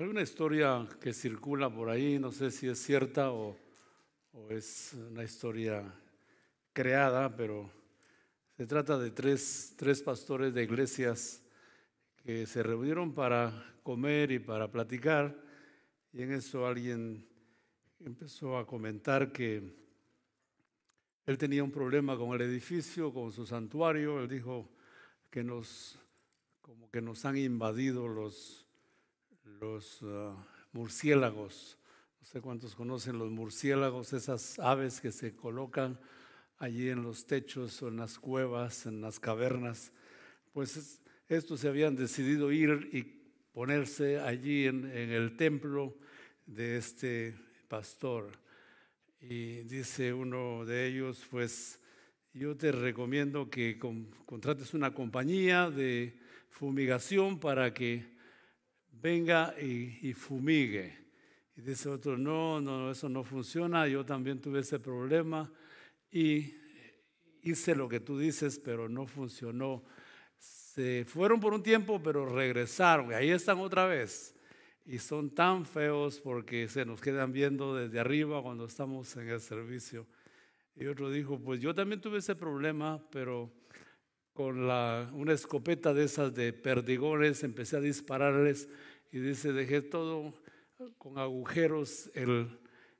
Hay una historia que circula por ahí, no sé si es cierta o, es una historia creada, pero se trata de tres, tres pastores de iglesias que se reunieron para comer y para platicar, y en eso alguien empezó a comentar que él tenía un problema con el edificio, con su santuario, él dijo que nos, como que nos han invadido los los ah, murciélagos. No sé cuántos conocen los murciélagos, esas aves que se colocan allí en los techos o en las cuevas, en las cavernas. Pues estos se habían decidido ir y ponerse allí en, el templo de este pastor. Y dice uno de ellos, pues yo te recomiendo que contrates una compañía de fumigación para que venga y, fumigue. Y dice otro, no, no, eso no funciona, yo también tuve ese problema y hice lo que tú dices, pero no funcionó. Se fueron por un tiempo, pero regresaron y ahí están otra vez. Y son tan feos porque se nos quedan viendo desde arriba cuando estamos en el servicio. Y otro dijo, pues yo también tuve ese problema, pero con la, una escopeta de esas de perdigones empecé a dispararles y dice, dejé todo con agujeros, el,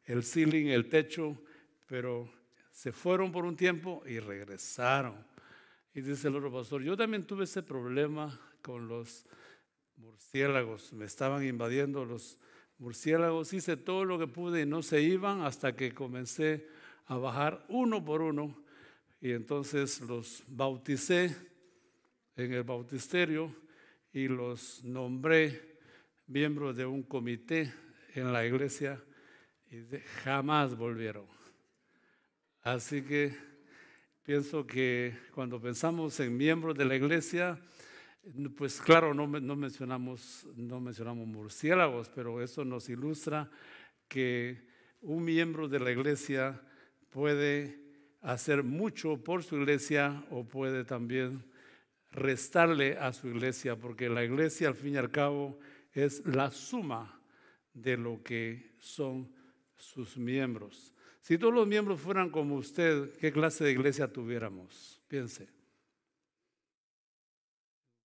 el ceiling, el techo, pero se fueron por un tiempo y regresaron. Y dice el otro pastor, yo también tuve ese problema con los murciélagos, me estaban invadiendo los murciélagos, hice todo lo que pude y no se iban hasta que comencé a bajar uno por uno y entonces los bauticé en el bautisterio y los nombré miembros de un comité en la iglesia y jamás volvieron. Así que pienso que cuando pensamos en miembros de la iglesia, pues claro, no, no, mencionamos, no mencionamos murciélagos, pero eso nos ilustra que un miembro de la iglesia puede hacer mucho por su iglesia o puede también restarle a su iglesia, porque la iglesia al fin y al cabo es la suma de lo que son sus miembros. Si todos los miembros fueran como usted, ¿qué clase de iglesia tuviéramos? Piense.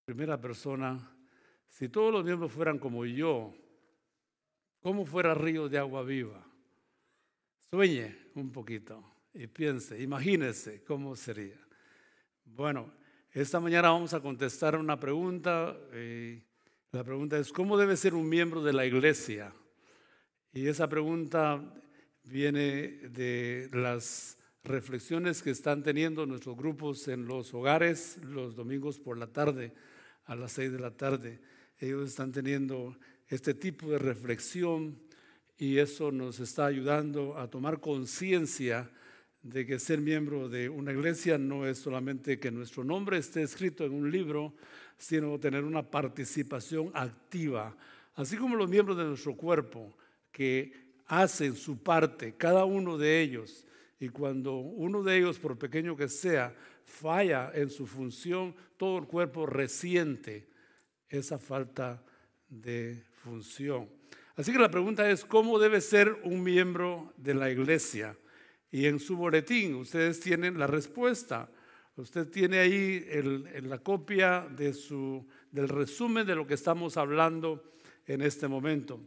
Primera persona, si todos los miembros fueran como yo, ¿cómo fuera río de agua viva? Sueñe un poquito y piense, imagínese cómo sería. Bueno, esta mañana vamos a contestar una pregunta. Eh, la pregunta es, ¿cómo debe ser un miembro de la iglesia? Y esa pregunta viene de las reflexiones que están teniendo nuestros grupos en los hogares los domingos por la tarde, a las seis de la tarde. Ellos están teniendo este tipo de reflexión y eso nos está ayudando a tomar conciencia de que ser miembro de una iglesia no es solamente que nuestro nombre esté escrito en un libro, sino tener una participación activa, así como los miembros de nuestro cuerpo que hacen su parte, cada uno de ellos, y cuando uno de ellos, por pequeño que sea, falla en su función, todo el cuerpo resiente esa falta de función. Así que la pregunta es, ¿cómo debe ser un miembro de la iglesia? Y en su boletín ustedes tienen la respuesta. Usted tiene ahí la copia de su, del resumen de lo que estamos hablando en este momento.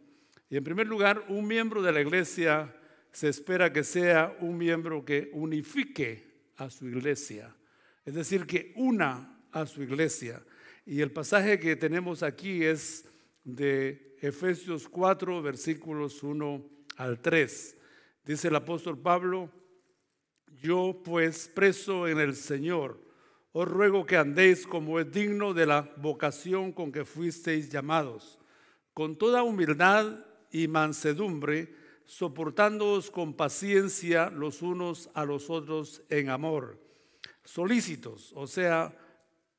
Y en primer lugar, un miembro de la iglesia se espera que sea un miembro que unifique a su iglesia, es decir, que una a su iglesia. Y el pasaje que tenemos aquí es de Efesios 4, versículos 1 al 3. Dice el apóstol Pablo, yo pues preso en el Señor, os ruego que andéis como es digno de la vocación con que fuisteis llamados, con toda humildad y mansedumbre, soportándoos con paciencia los unos a los otros en amor, solícitos, o sea,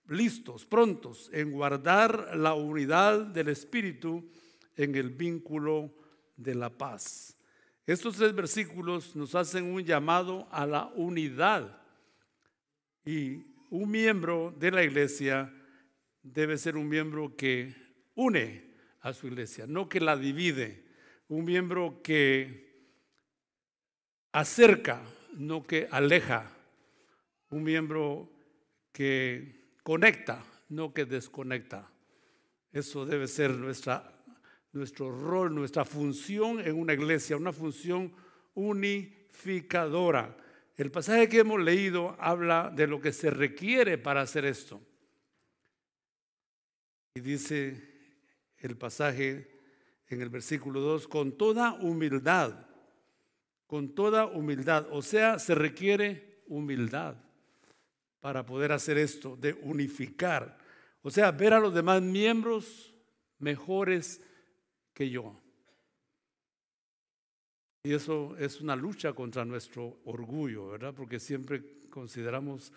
listos, prontos en guardar la unidad del Espíritu en el vínculo de la paz. Estos tres versículos nos hacen un llamado a la unidad. Y un miembro de la iglesia debe ser un miembro que une a su iglesia, no que la divide, un miembro que acerca, no que aleja, un miembro que conecta, no que desconecta. Eso debe ser nuestra, nuestro rol, nuestra función en una iglesia, una función unificadora. El pasaje que hemos leído habla de lo que se requiere para hacer esto. Y dice el pasaje en el versículo 2, con toda humildad, con toda humildad. O sea, se requiere humildad para poder hacer esto, de unificar. O sea, ver a los demás miembros mejores que yo. Y eso es una lucha contra nuestro orgullo, ¿verdad? Porque siempre consideramos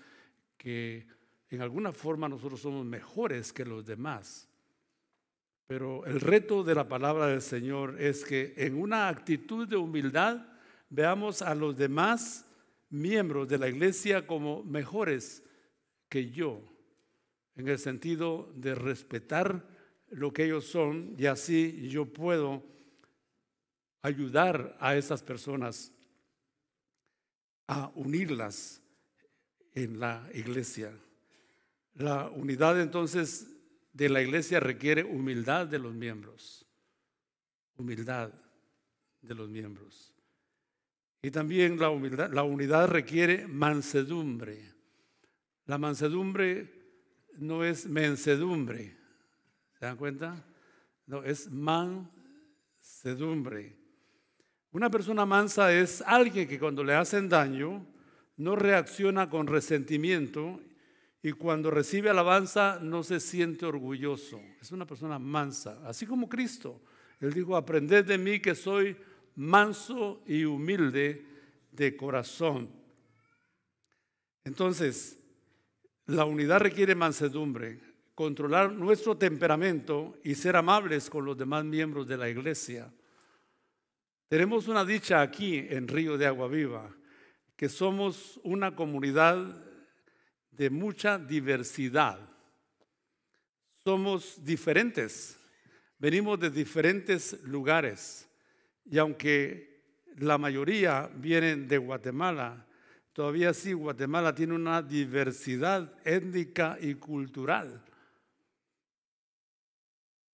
que en alguna forma nosotros somos mejores que los demás. Pero el reto de la palabra del Señor es que en una actitud de humildad veamos a los demás miembros de la iglesia como mejores que yo, en el sentido de respetar lo que ellos son y así yo puedo ayudar a esas personas a unirlas en la iglesia. La unidad entonces de la iglesia requiere humildad de los miembros, humildad de los miembros. Y también la, humildad, la unidad requiere mansedumbre. La mansedumbre no es mensedumbre, ¿se dan cuenta? No, es mansedumbre. Una persona mansa es alguien que cuando le hacen daño no reacciona con resentimiento y cuando recibe alabanza no se siente orgulloso. Es una persona mansa, así como Cristo. Él dijo, aprended de mí que soy manso y humilde de corazón. Entonces, la unidad requiere mansedumbre, controlar nuestro temperamento y ser amables con los demás miembros de la iglesia. Tenemos una dicha aquí en Río de Agua Viva, que somos una comunidad de mucha diversidad. Somos diferentes, venimos de diferentes lugares y aunque la mayoría vienen de Guatemala, todavía sí Guatemala tiene una diversidad étnica y cultural.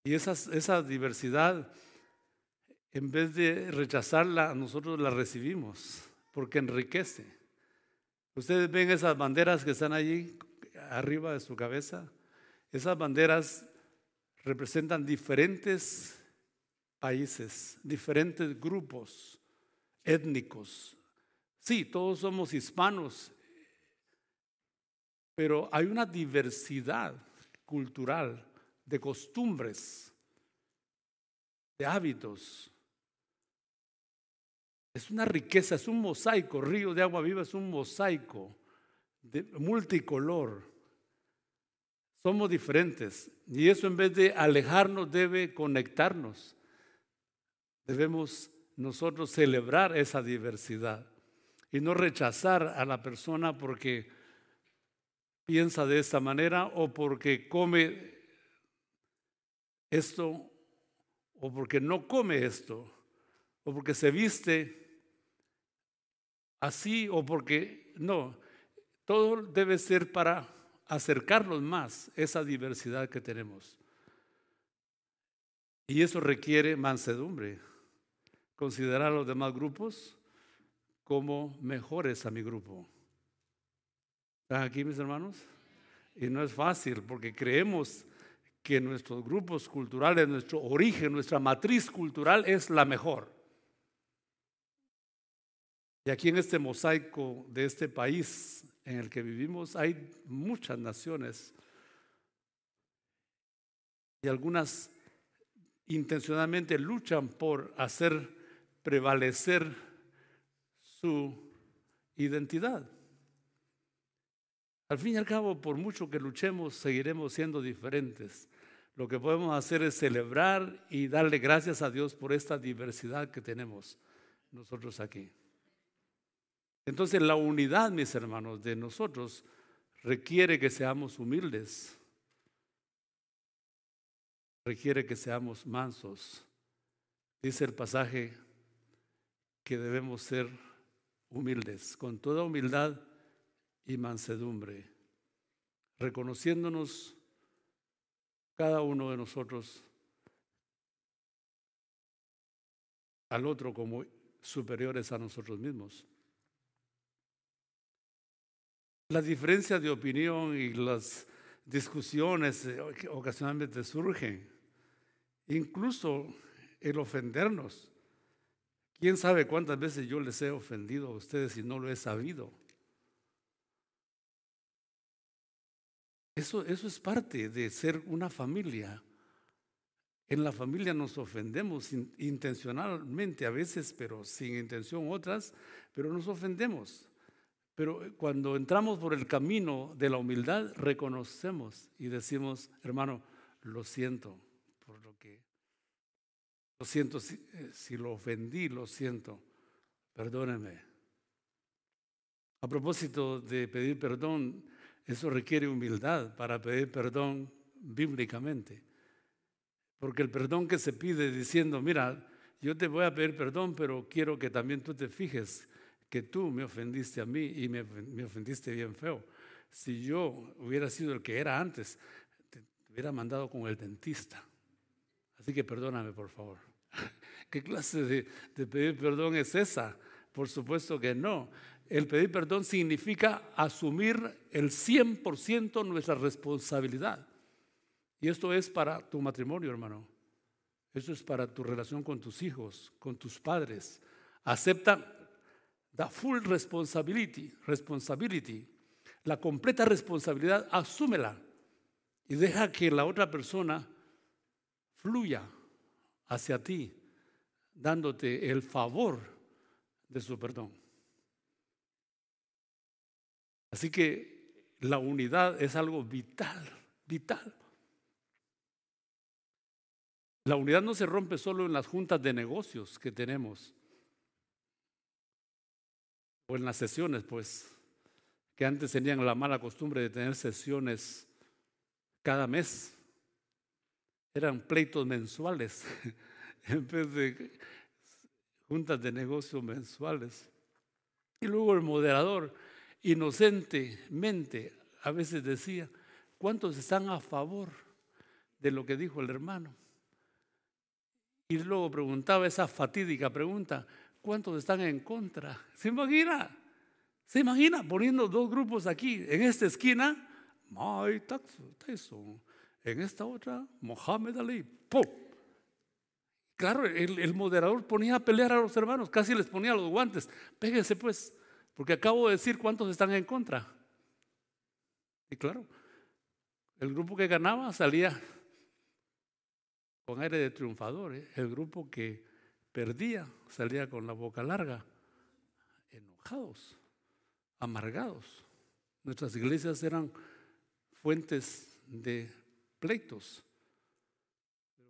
Y esa diversidad en vez de rechazarla, nosotros la recibimos, porque enriquece. Ustedes ven esas banderas que están allí arriba de su cabeza. Esas banderas representan diferentes países, diferentes grupos étnicos. Sí, todos somos hispanos, pero hay una diversidad cultural de costumbres, de hábitos, es una riqueza, es un mosaico. Río de agua viva es un mosaico de multicolor. Somos diferentes y eso en vez de alejarnos debe conectarnos. Debemos nosotros celebrar esa diversidad y no rechazar a la persona porque piensa de esta manera o porque come esto o porque no come esto o porque se viste así o porque no. Todo debe ser para acercarnos más esa diversidad que tenemos. Y eso requiere mansedumbre. Considerar a los demás grupos como mejores a mi grupo. ¿Están aquí mis hermanos? Y no es fácil porque creemos que nuestros grupos culturales, nuestro origen, nuestra matriz cultural es la mejor. Y aquí en este mosaico de este país en el que vivimos hay muchas naciones y algunas intencionalmente luchan por hacer prevalecer su identidad. Al fin y al cabo, por mucho que luchemos, seguiremos siendo diferentes. Lo que podemos hacer es celebrar y darle gracias a Dios por esta diversidad que tenemos nosotros aquí. Entonces la unidad, mis hermanos, de nosotros requiere que seamos humildes. requiere que seamos mansos. Dice el pasaje que debemos ser humildes, con toda humildad y mansedumbre, reconociéndonos cada uno de nosotros al otro como superiores a nosotros mismos. La diferencia de opinión y las discusiones eh, ocasionalmente surgen, incluso el ofendernos. ¿Quién sabe cuántas veces yo les he ofendido a ustedes y no lo he sabido? Eso, eso es parte de ser una familia. En la familia nos ofendemos intencionalmente a veces, pero sin intención otras, pero nos ofendemos. Pero cuando entramos por el camino de la humildad, reconocemos y decimos, hermano, lo siento por lo que, lo siento si, eh, si lo ofendí, lo siento, perdóneme. A propósito de pedir perdón, eso requiere humildad para pedir perdón bíblicamente. Porque el perdón que se pide diciendo, mira, yo te voy a pedir perdón, pero quiero que también tú te fijes que tú me ofendiste a mí y me, ofendiste bien feo. Si yo hubiera sido el que era antes, te, hubiera mandado con el dentista. Así que perdóname, por favor. ¿Qué clase de, de pedir perdón es esa? Por supuesto que no. El pedir perdón significa asumir el 100% nuestra responsabilidad. Y esto es para tu matrimonio, hermano. Eso es para tu relación con tus hijos, con tus padres. Acepta the full responsibility, responsibility, la completa responsabilidad, asúmela y deja que la otra persona fluya hacia ti, dándote el favor de su perdón. Así que la unidad es algo vital, vital. La unidad no se rompe solo en las juntas de negocios que tenemos o en las sesiones, pues, que antes tenían la mala costumbre de tener sesiones cada mes. Eran pleitos mensuales en vez de juntas de negocios mensuales. Y luego el moderador, inocentemente, a veces decía, ¿cuántos están a favor de lo que dijo el hermano? Y luego preguntaba esa fatídica pregunta, ¿cuántos están en contra? ¿Se imagina? ¿Se imagina poniendo dos grupos aquí? En esta esquina, Mike Tyson. En esta otra, Mohamed Ali. ¡Pum! Claro, el, el, moderador ponía a pelear a los hermanos, casi les ponía los guantes. Péguense pues, porque acabo de decir cuántos están en contra. Y claro, el grupo que ganaba salía con aire de triunfador. ¿eh? El grupo que perdía salía con la boca larga, enojados, amargados. Nuestras iglesias eran fuentes de pleitos.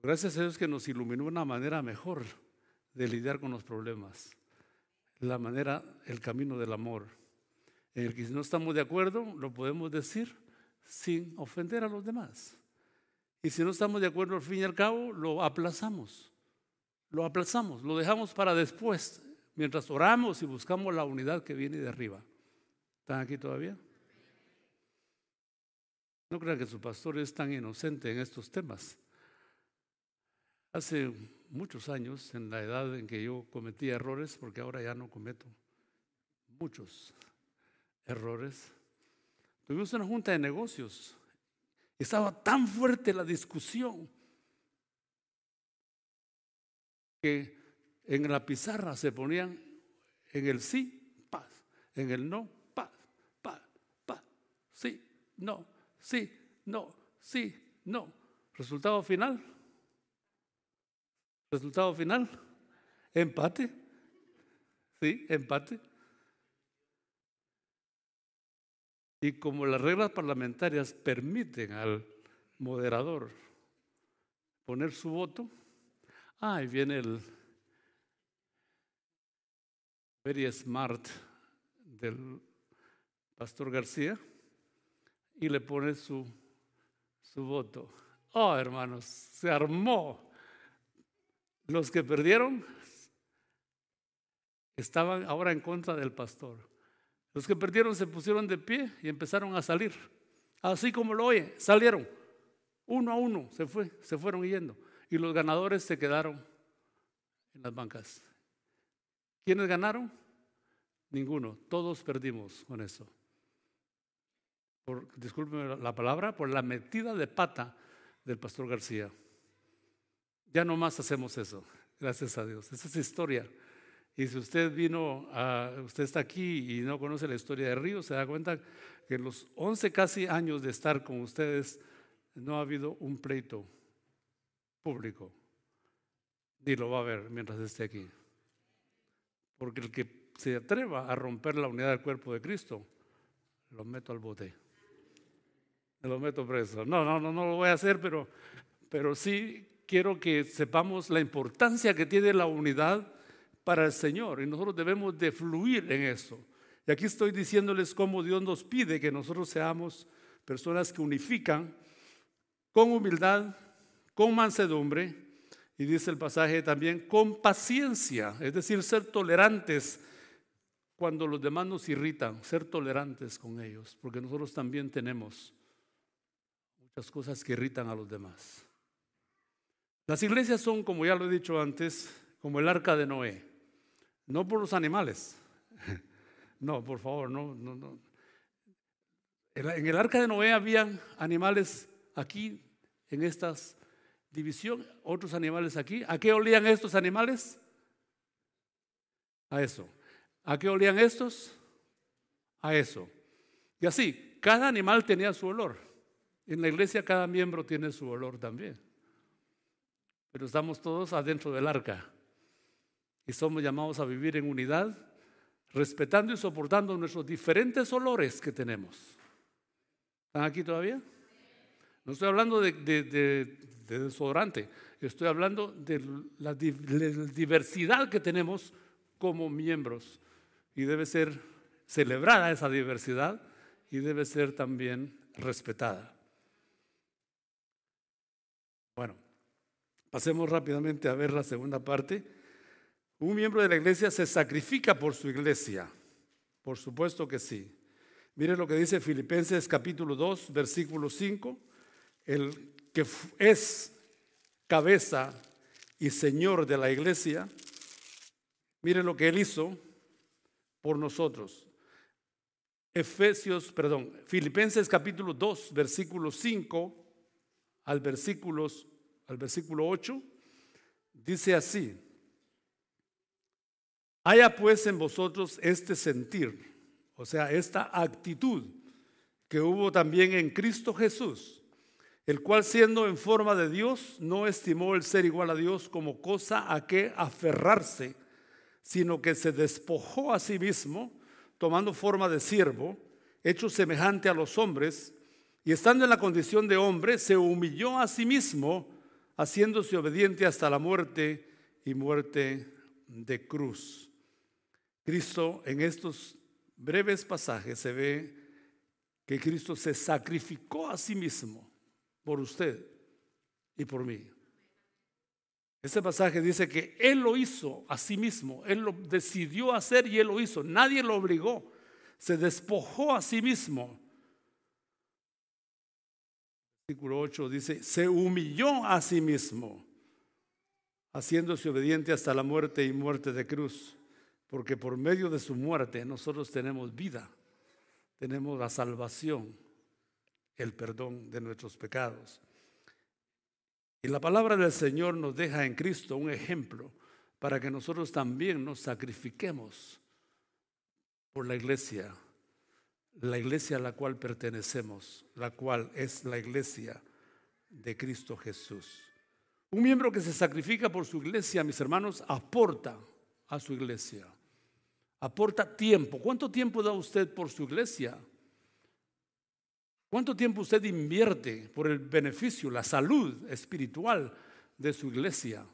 Gracias a Dios que nos iluminó una manera mejor de lidiar con los problemas. La manera, el camino del amor. En el que si no estamos de acuerdo, lo podemos decir sin ofender a los demás. Y si no estamos de acuerdo al fin y al cabo, lo aplazamos. Lo aplazamos, lo dejamos para después, mientras oramos y buscamos la unidad que viene de arriba. ¿Están aquí todavía? No crean que su pastor es tan inocente en estos temas. Hace muchos años, en la edad en que yo cometía errores, porque ahora ya no cometo muchos errores, tuvimos una junta de negocios estaba tan fuerte la discusión que en la pizarra se ponían en el sí, paz, en el no, paz, paz, paz, sí, no, sí, no, sí, no. Resultado final. Resultado final. Empate. Sí, empate. Y como las reglas parlamentarias permiten al moderador poner su voto, ahí viene el very smart del pastor García y le pone su, su voto. Oh, hermanos, se armó. Los que perdieron estaban ahora en contra del pastor. Los que perdieron se pusieron de pie y empezaron a salir. Así como lo oye, salieron. Uno a uno se fue, se fueron yendo. Y los ganadores se quedaron en las bancas. ¿Quiénes ganaron? Ninguno. Todos perdimos con eso. Por, discúlpeme la palabra, por la metida de pata del pastor García. Ya no más hacemos eso, gracias a Dios. Esa es historia. Y si usted vino, a, usted está aquí y no conoce la historia de Río, se da cuenta que en los 11 casi años de estar con ustedes no ha habido un pleito público. Ni lo va a ver mientras esté aquí. Porque el que se atreva a romper la unidad del cuerpo de Cristo, lo meto al bote. Me lo meto preso. No, no, no, no lo voy a hacer, pero, pero sí quiero que sepamos la importancia que tiene la unidad para el Señor y nosotros debemos de fluir en eso. Y aquí estoy diciéndoles cómo Dios nos pide que nosotros seamos personas que unifican con humildad, con mansedumbre y dice el pasaje también con paciencia, es decir, ser tolerantes cuando los demás nos irritan, ser tolerantes con ellos, porque nosotros también tenemos muchas cosas que irritan a los demás. Las iglesias son, como ya lo he dicho antes, como el arca de Noé. No por los animales. No, por favor, no, no, no. En el arca de Noé habían animales aquí, en estas división, otros animales aquí. ¿A qué olían estos animales? A eso. ¿A qué olían estos? A eso. Y así, cada animal tenía su olor. En la iglesia cada miembro tiene su olor también. Pero estamos todos adentro del arca y somos llamados a vivir en unidad, respetando y soportando nuestros diferentes olores que tenemos. ¿Están aquí todavía? No estoy hablando de, desodorante, estoy hablando de la diversidad que tenemos como miembros y debe ser celebrada esa diversidad y debe ser también respetada. Bueno, pasemos rápidamente a ver la segunda parte. Un miembro de la iglesia se sacrifica por su iglesia. Por supuesto que sí. Mire lo que dice Filipenses capítulo 2, versículo 5. El que es cabeza y señor de la iglesia, mire lo que él hizo por nosotros. Efesios, perdón, Filipenses capítulo 2, versículo 5 al, versículos, al versículo 8, dice así. Haya pues en vosotros este sentir, o sea, esta actitud que hubo también en Cristo Jesús, el cual siendo en forma de Dios, no estimó el ser igual a Dios como cosa a que aferrarse, sino que se despojó a sí mismo, tomando forma de siervo, hecho semejante a los hombres, y estando en la condición de hombre, se humilló a sí mismo, haciéndose obediente hasta la muerte y muerte de cruz. Cristo en estos breves pasajes se ve que Cristo se sacrificó a sí mismo por usted y por mí. Este pasaje dice que Él lo hizo a sí mismo, Él lo decidió hacer y Él lo hizo, nadie lo obligó, se despojó a sí mismo. Versículo 8 dice, se humilló a sí mismo, haciéndose obediente hasta la muerte y muerte de cruz porque por medio de su muerte nosotros tenemos vida, tenemos la salvación, el perdón de nuestros pecados. Y la palabra del Señor nos deja en Cristo un ejemplo para que nosotros también nos sacrifiquemos por la iglesia, la iglesia a la cual pertenecemos, la cual es la iglesia de Cristo Jesús. Un miembro que se sacrifica por su iglesia, mis hermanos, aporta a su iglesia aporta tiempo. ¿Cuánto tiempo da usted por su iglesia? ¿Cuánto tiempo usted invierte por el beneficio, la salud espiritual de su iglesia?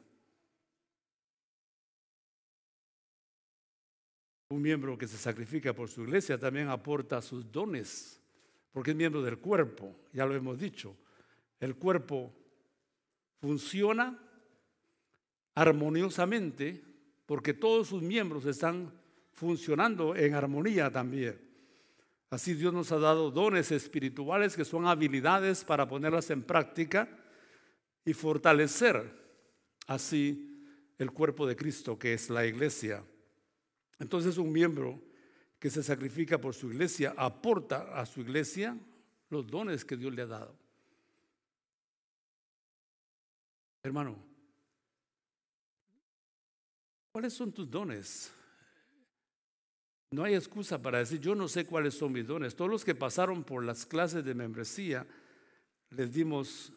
Un miembro que se sacrifica por su iglesia también aporta sus dones, porque es miembro del cuerpo, ya lo hemos dicho. El cuerpo funciona armoniosamente porque todos sus miembros están funcionando en armonía también. Así Dios nos ha dado dones espirituales que son habilidades para ponerlas en práctica y fortalecer así el cuerpo de Cristo, que es la iglesia. Entonces un miembro que se sacrifica por su iglesia aporta a su iglesia los dones que Dios le ha dado. Hermano, ¿cuáles son tus dones? No hay excusa para decir, yo no sé cuáles son mis dones. Todos los que pasaron por las clases de membresía, les dimos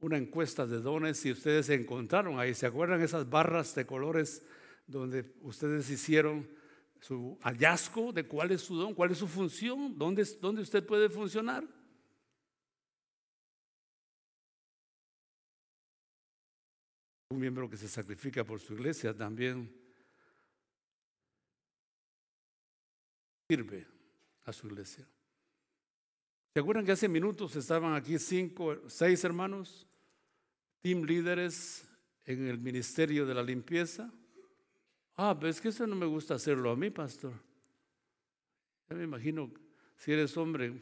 una encuesta de dones y ustedes se encontraron ahí. ¿Se acuerdan esas barras de colores donde ustedes hicieron su hallazgo de cuál es su don, cuál es su función, dónde, dónde usted puede funcionar? Un miembro que se sacrifica por su iglesia también sirve a su iglesia. ¿Se acuerdan que hace minutos estaban aquí cinco, seis hermanos, team líderes en el ministerio de la limpieza? Ah, pero es que eso no me gusta hacerlo a mí, pastor. Ya me imagino, si eres hombre,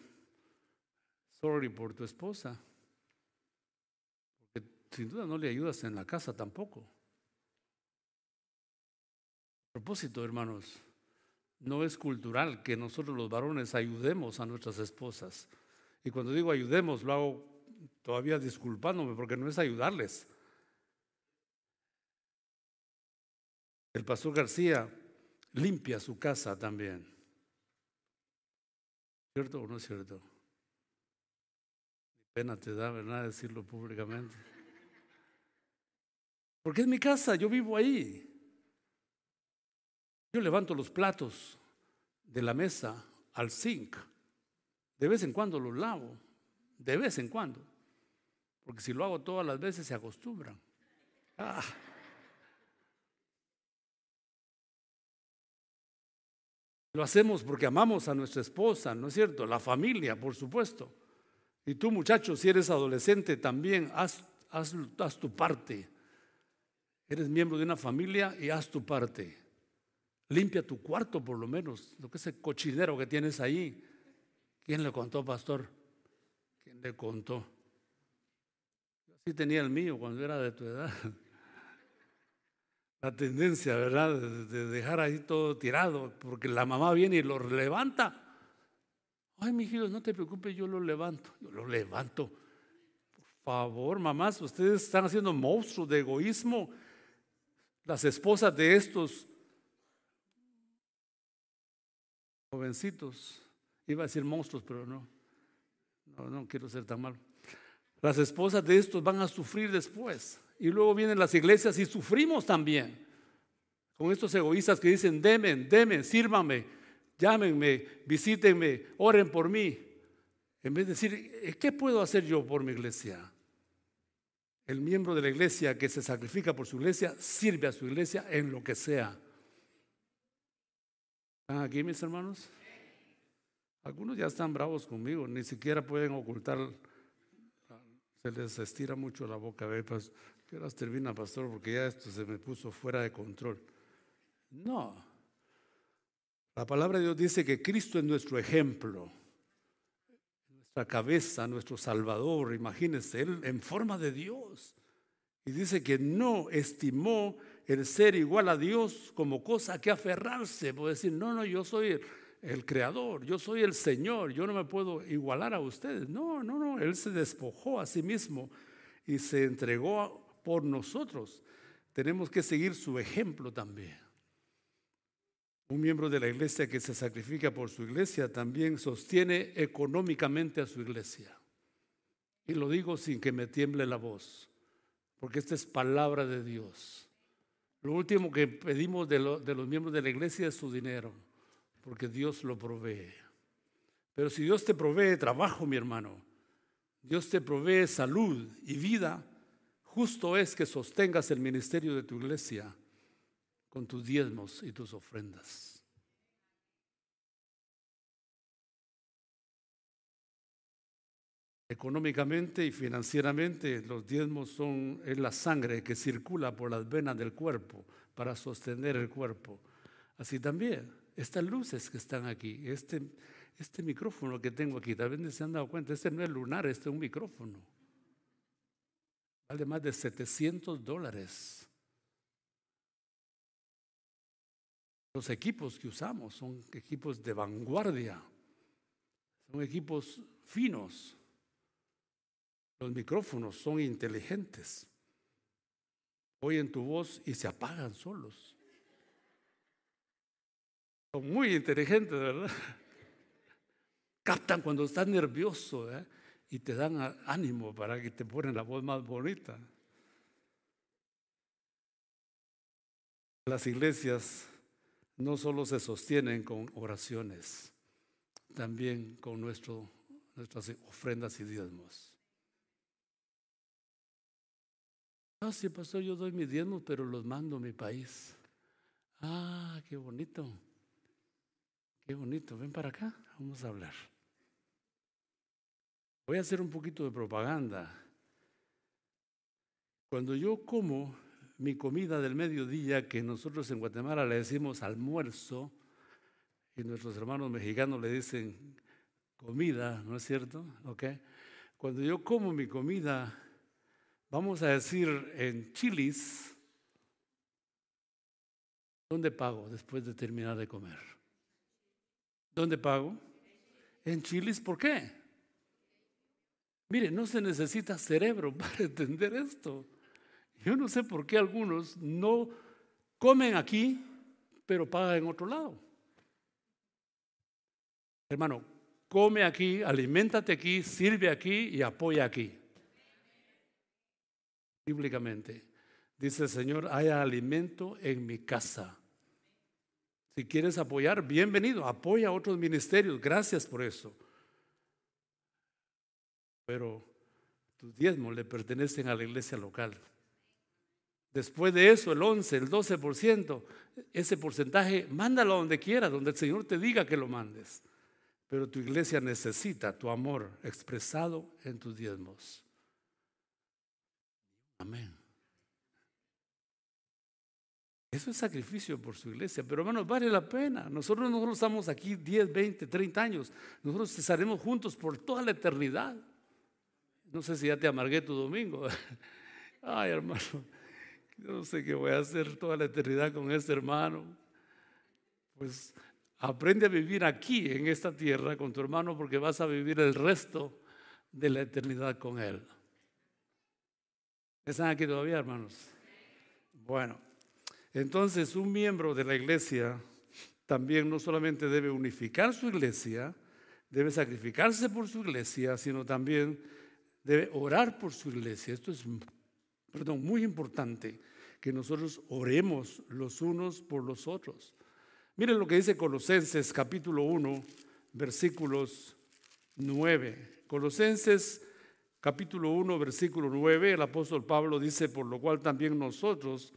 sorry por tu esposa. Porque sin duda no le ayudas en la casa tampoco. A propósito, hermanos, no es cultural que nosotros los varones ayudemos a nuestras esposas. Y cuando digo ayudemos, lo hago todavía disculpándome porque no es ayudarles. El pastor García limpia su casa también. ¿Cierto o no es cierto? Pena te da, ¿verdad? Decirlo públicamente. Porque es mi casa, yo vivo ahí. Yo levanto los platos de la mesa al zinc. De vez en cuando los lavo. De vez en cuando. Porque si lo hago todas las veces se acostumbran. Ah. Lo hacemos porque amamos a nuestra esposa, ¿no es cierto? La familia, por supuesto. Y tú, muchacho, si eres adolescente, también haz, haz tu parte. Eres miembro de una familia y haz tu parte. Limpia tu cuarto por lo menos, lo que ese cochinero que tienes ahí. ¿Quién le contó, pastor? ¿Quién le contó? Yo así tenía el mío cuando era de tu edad. La tendencia, ¿verdad? De, dejar ahí todo tirado, porque la mamá viene y lo levanta. Ay, mi hijo, no te preocupes, yo lo levanto. Yo lo levanto. Por favor, mamás, ustedes están haciendo monstruos de egoísmo. Las esposas de estos jovencitos, iba a decir monstruos, pero no, no, no quiero ser tan malo. Las esposas de estos van a sufrir después. Y luego vienen las iglesias y sufrimos también. Con estos egoístas que dicen, demen, demen, sírvanme, llámenme, visítenme, oren por mí. En vez de decir, ¿qué puedo hacer yo por mi iglesia? El miembro de la iglesia que se sacrifica por su iglesia sirve a su iglesia en lo que sea. ¿Están aquí mis hermanos? Algunos ya están bravos conmigo, ni siquiera pueden ocultar, se les estira mucho la boca. Pues, ¿qué horas termina, pastor? Porque ya esto se me puso fuera de control. No. La palabra de Dios dice que Cristo es nuestro ejemplo, nuestra cabeza, nuestro Salvador. Imagínense, Él en forma de Dios. Y dice que no estimó el ser igual a Dios como cosa que aferrarse, puede decir, no, no, yo soy el, creador, yo soy el Señor, yo no me puedo igualar a ustedes. No, no, no, Él se despojó a sí mismo y se entregó por nosotros. Tenemos que seguir su ejemplo también. Un miembro de la iglesia que se sacrifica por su iglesia también sostiene económicamente a su iglesia. Y lo digo sin que me tiemble la voz, porque esta es palabra de Dios. Lo último que pedimos de, los miembros de la iglesia es su dinero, porque Dios lo provee. Pero si Dios te provee trabajo, mi hermano, Dios te provee salud y vida, justo es que sostengas el ministerio de tu iglesia con tus diezmos y tus ofrendas. Económicamente y financieramente, los diezmos son es la sangre que circula por las venas del cuerpo para sostener el cuerpo. Así también, estas luces que están aquí, este, este micrófono que tengo aquí, también se han dado cuenta, este no es lunar, este es un micrófono. Vale más de 700 dólares. Los equipos que usamos son equipos de vanguardia, son equipos finos. Los micrófonos son inteligentes. Oyen tu voz y se apagan solos. Son muy inteligentes, ¿verdad? Captan cuando estás nervioso ¿eh? Y te dan ánimo para que te ponen la voz más bonita. Las iglesias no solo se sostienen con oraciones, también con nuestro, nuestras ofrendas y diezmos. Ah, sí, pastor, yo doy mis diezmos, pero los mando a mi país. Ah, qué bonito. Qué bonito. Ven para acá, vamos a hablar. Voy a hacer un poquito de propaganda. Cuando yo como mi comida del mediodía, que nosotros en Guatemala le decimos almuerzo, y nuestros hermanos mexicanos le dicen comida, ¿no es cierto? ¿Okay? Cuando yo como mi comida vamos a decir, en chilis, ¿dónde pago después de terminar de comer? ¿Dónde pago? En chilis, ¿por qué? Mire, no se necesita cerebro para entender esto. Yo no sé por qué algunos no comen aquí, pero pagan en otro lado. Hermano, come aquí, aliméntate aquí, sirve aquí y apoya aquí bíblicamente. Dice el Señor, haya alimento en mi casa. Si quieres apoyar, bienvenido, apoya a otros ministerios, gracias por eso. Pero tus diezmos le pertenecen a la iglesia local. Después de eso, el 11, el 12%, ese porcentaje, mándalo donde quiera, donde el Señor te diga que lo mandes. Pero tu iglesia necesita tu amor expresado en tus diezmos. Amén. Eso es sacrificio por su iglesia, pero hermanos, vale la pena. Nosotros no estamos aquí 10, 20, 30 años. Nosotros estaremos juntos por toda la eternidad. No sé si ya te amargué tu domingo. Ay, hermano, no sé qué voy a hacer toda la eternidad con este hermano. Pues aprende a vivir aquí, en esta tierra, con tu hermano, porque vas a vivir el resto de la eternidad con él. ¿Están aquí todavía, hermanos? Bueno, entonces un miembro de la iglesia también no solamente debe unificar su iglesia, debe sacrificarse por su iglesia, sino también debe orar por su iglesia. Esto es, perdón, muy importante, que nosotros oremos los unos por los otros. Miren lo que dice Colosenses capítulo 1, versículos 9. Colosenses capítulo 1, versículo 9, el apóstol Pablo dice, por lo cual también nosotros,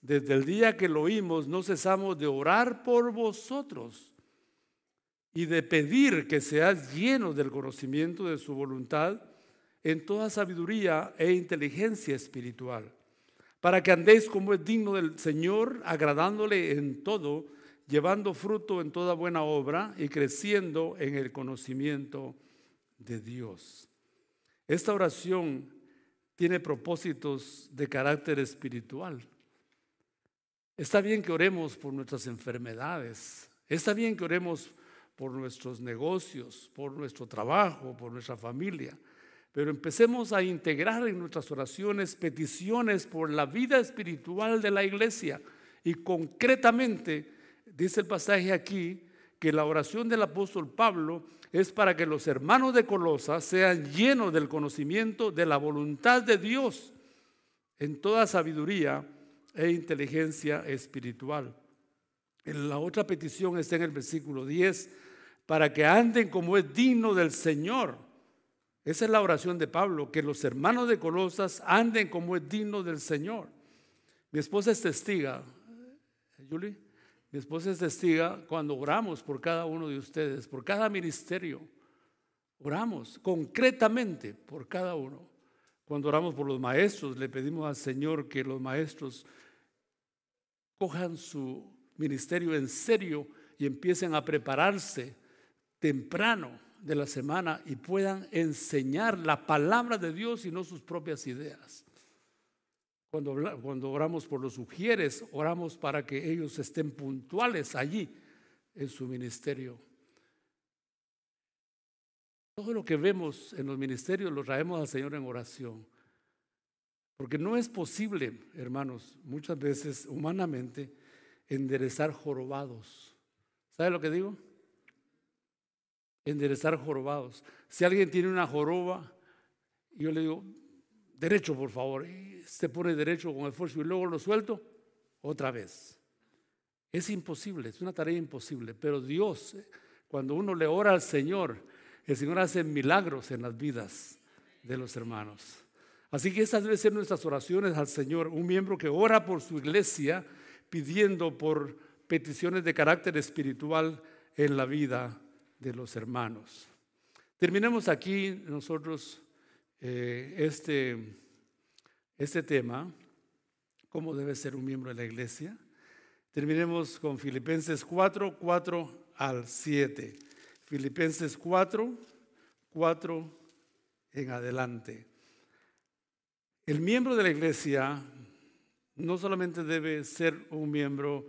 desde el día que lo oímos, no cesamos de orar por vosotros y de pedir que seas llenos del conocimiento de su voluntad en toda sabiduría e inteligencia espiritual, para que andéis como es digno del Señor, agradándole en todo, llevando fruto en toda buena obra y creciendo en el conocimiento de Dios. Esta oración tiene propósitos de carácter espiritual. Está bien que oremos por nuestras enfermedades. Está bien que oremos por nuestros negocios, por nuestro trabajo, por nuestra familia. Pero empecemos a integrar en nuestras oraciones peticiones por la vida espiritual de la iglesia. Y concretamente, dice el pasaje aquí, que la oración del apóstol Pablo es para que los hermanos de Colosa sean llenos del conocimiento de la voluntad de Dios en toda sabiduría e inteligencia espiritual. En la otra petición está en el versículo 10, para que anden como es digno del Señor. Esa es la oración de Pablo, que los hermanos de Colosas anden como es digno del Señor. Mi esposa es testiga, Julie, mi esposa es testiga cuando oramos por cada uno de ustedes, por cada ministerio. Oramos concretamente por cada uno. Cuando oramos por los maestros, le pedimos al Señor que los maestros cojan su ministerio en serio y empiecen a prepararse temprano de la semana y puedan enseñar la palabra de Dios y no sus propias ideas. Cuando, cuando oramos por los sugieres, oramos para que ellos estén puntuales allí en su ministerio. Todo lo que vemos en los ministerios lo traemos al Señor en oración. Porque no es posible, hermanos, muchas veces humanamente, enderezar jorobados. ¿Sabe lo que digo? Enderezar jorobados. Si alguien tiene una joroba, yo le digo, derecho por favor, y se pone derecho con esfuerzo y luego lo suelto otra vez. Es imposible, es una tarea imposible, pero Dios, cuando uno le ora al Señor, el Señor hace milagros en las vidas de los hermanos. Así que esas deben ser nuestras oraciones al Señor. Un miembro que ora por su iglesia pidiendo por peticiones de carácter espiritual en la vida de los hermanos. Terminemos aquí nosotros eh, este, este tema, cómo debe ser un miembro de la iglesia. Terminemos con Filipenses 4, 4 al 7. Filipenses 4, 4 en adelante. El miembro de la iglesia no solamente debe ser un miembro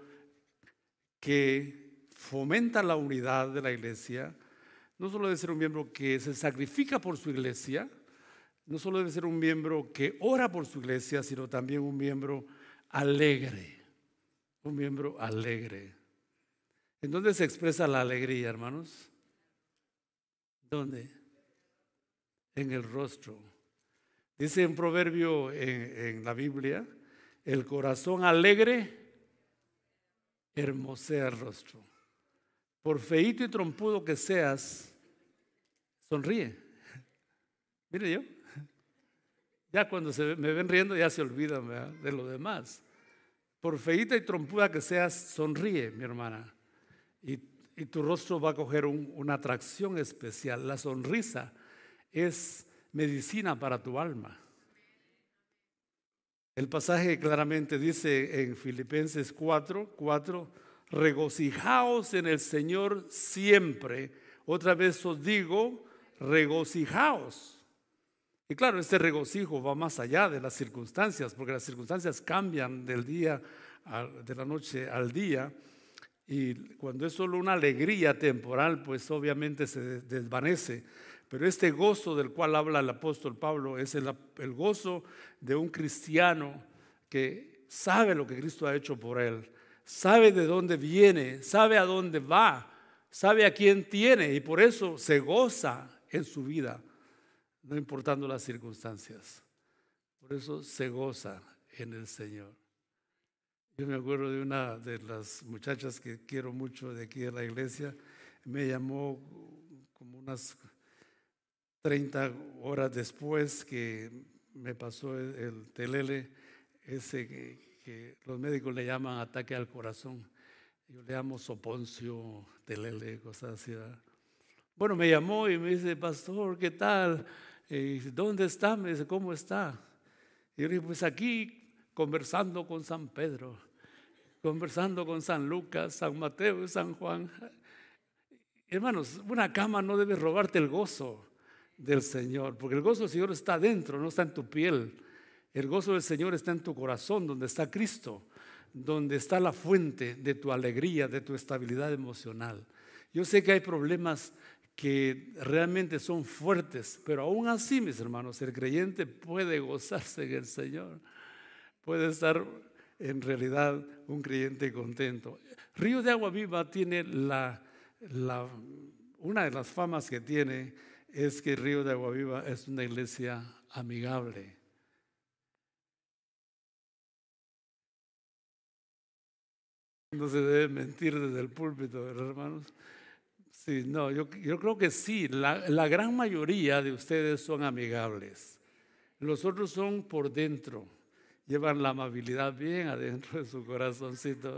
que fomenta la unidad de la iglesia, no solo debe ser un miembro que se sacrifica por su iglesia, no solo debe ser un miembro que ora por su iglesia, sino también un miembro alegre, un miembro alegre. ¿En dónde se expresa la alegría, hermanos? ¿Dónde? En el rostro. Dice un proverbio en, la Biblia, el corazón alegre hermosea el rostro. Por feito y trompudo que seas, sonríe. Mire yo. Ya cuando se me ven riendo ya se olvidan de lo demás. Por feita y trompuda que seas, sonríe, mi hermana. Y y tu rostro va a coger una atracción especial. La sonrisa es medicina para tu alma. El pasaje claramente dice en Filipenses 4, 4, regocijaos en el Señor siempre. Otra vez os digo, regocijaos. Y claro, este regocijo va más allá de las circunstancias, porque las circunstancias cambian del día, de la noche al día. Y cuando es solo una alegría temporal, pues obviamente se desvanece. Pero este gozo del cual habla el apóstol Pablo es el, gozo de un cristiano que sabe lo que Cristo ha hecho por él, sabe de dónde viene, sabe a dónde va, sabe a quién tiene y por eso se goza en su vida, no importando las circunstancias. Por eso se goza en el Señor. Yo me acuerdo de una de las muchachas que quiero mucho de aquí de la iglesia, me llamó como unas 30 horas después que me pasó el, telele, ese que, los médicos le llaman ataque al corazón. Yo le llamo soponcio, telele, cosas así. Bueno, me llamó y me dice, pastor, ¿qué tal? Y ¿Dónde está? Me dice, ¿cómo está? Y yo le dije, pues aquí conversando con San Pedro, conversando con San Lucas, San Mateo y San Juan. Hermanos, una cama no debe robarte el gozo del Señor, porque el gozo del Señor está dentro, no está en tu piel. El gozo del Señor está en tu corazón, donde está Cristo, donde está la fuente de tu alegría, de tu estabilidad emocional. Yo sé que hay problemas que realmente son fuertes, pero aún así, mis hermanos, el creyente puede gozarse en el Señor puede estar en realidad un creyente contento. Río de Agua Viva tiene la, una de las famas que tiene es que Río de Agua Viva es una iglesia amigable. No se debe mentir desde el púlpito, hermanos. Sí, no, yo, creo que sí, la, gran mayoría de ustedes son amigables. Los otros son por dentro llevan la amabilidad bien adentro de su corazoncito.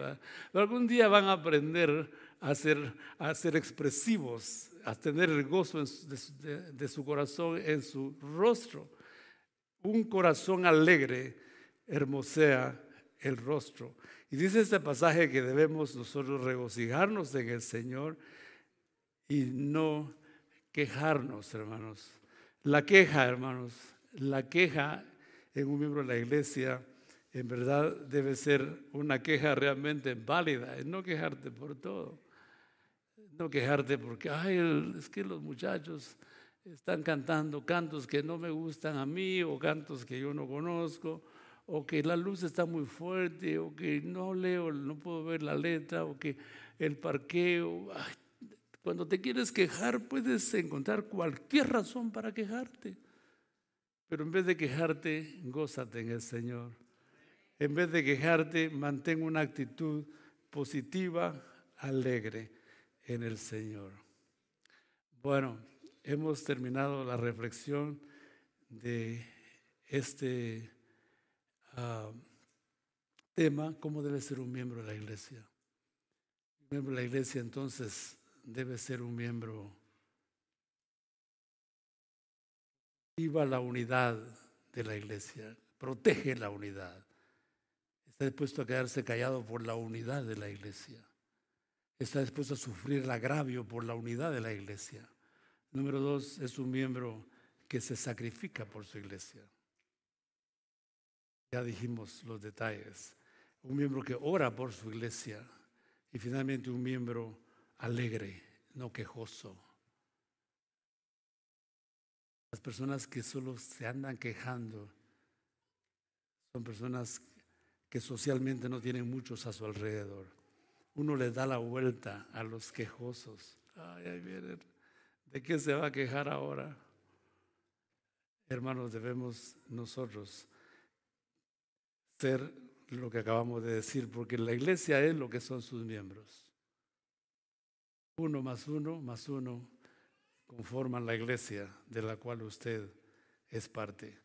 Pero algún día van a aprender a ser, a ser expresivos, a tener el gozo de, su corazón en su rostro. Un corazón alegre hermosea el rostro. Y dice este pasaje que debemos nosotros regocijarnos en el Señor y no quejarnos, hermanos. La queja, hermanos, la queja en un miembro de la iglesia, en verdad debe ser una queja realmente válida, es no quejarte por todo. No quejarte porque, ay, es que los muchachos están cantando cantos que no me gustan a mí o cantos que yo no conozco o que la luz está muy fuerte o que no leo, no puedo ver la letra o que el parqueo. cuando te quieres quejar puedes encontrar cualquier razón para quejarte. Pero en vez de quejarte, gózate en el Señor. En vez de quejarte, mantén una actitud positiva, alegre en el Señor. Bueno, hemos terminado la reflexión de este ah, tema, cómo debe ser un miembro de la iglesia. Un miembro de la iglesia entonces debe ser un miembro Viva la unidad de la iglesia, protege la unidad. Está dispuesto a quedarse callado por la unidad de la iglesia. Está dispuesto a sufrir el agravio por la unidad de la iglesia. Número dos, es un miembro que se sacrifica por su iglesia. Ya dijimos los detalles. Un miembro que ora por su iglesia. Y finalmente un miembro alegre, no quejoso. Las personas que solo se andan quejando son personas que socialmente no tienen muchos a su alrededor. Uno les da la vuelta a los quejosos. Ay, ahí vienen. ¿De qué se va a quejar ahora? Hermanos, debemos nosotros ser lo que acabamos de decir, porque la iglesia es lo que son sus miembros. Uno más uno más uno conforman la iglesia de la cual usted es parte.